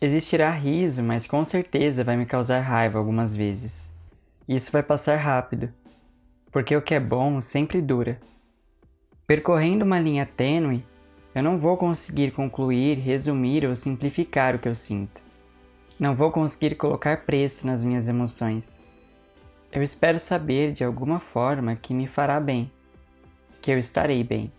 Existirá riso, mas com certeza vai me causar raiva algumas vezes. Isso vai passar rápido, porque o que é bom sempre dura. Percorrendo uma linha tênue, eu não vou conseguir concluir, resumir ou simplificar o que eu sinto. Não vou conseguir colocar preço nas minhas emoções. Eu espero saber de alguma forma que me fará bem, que eu estarei bem.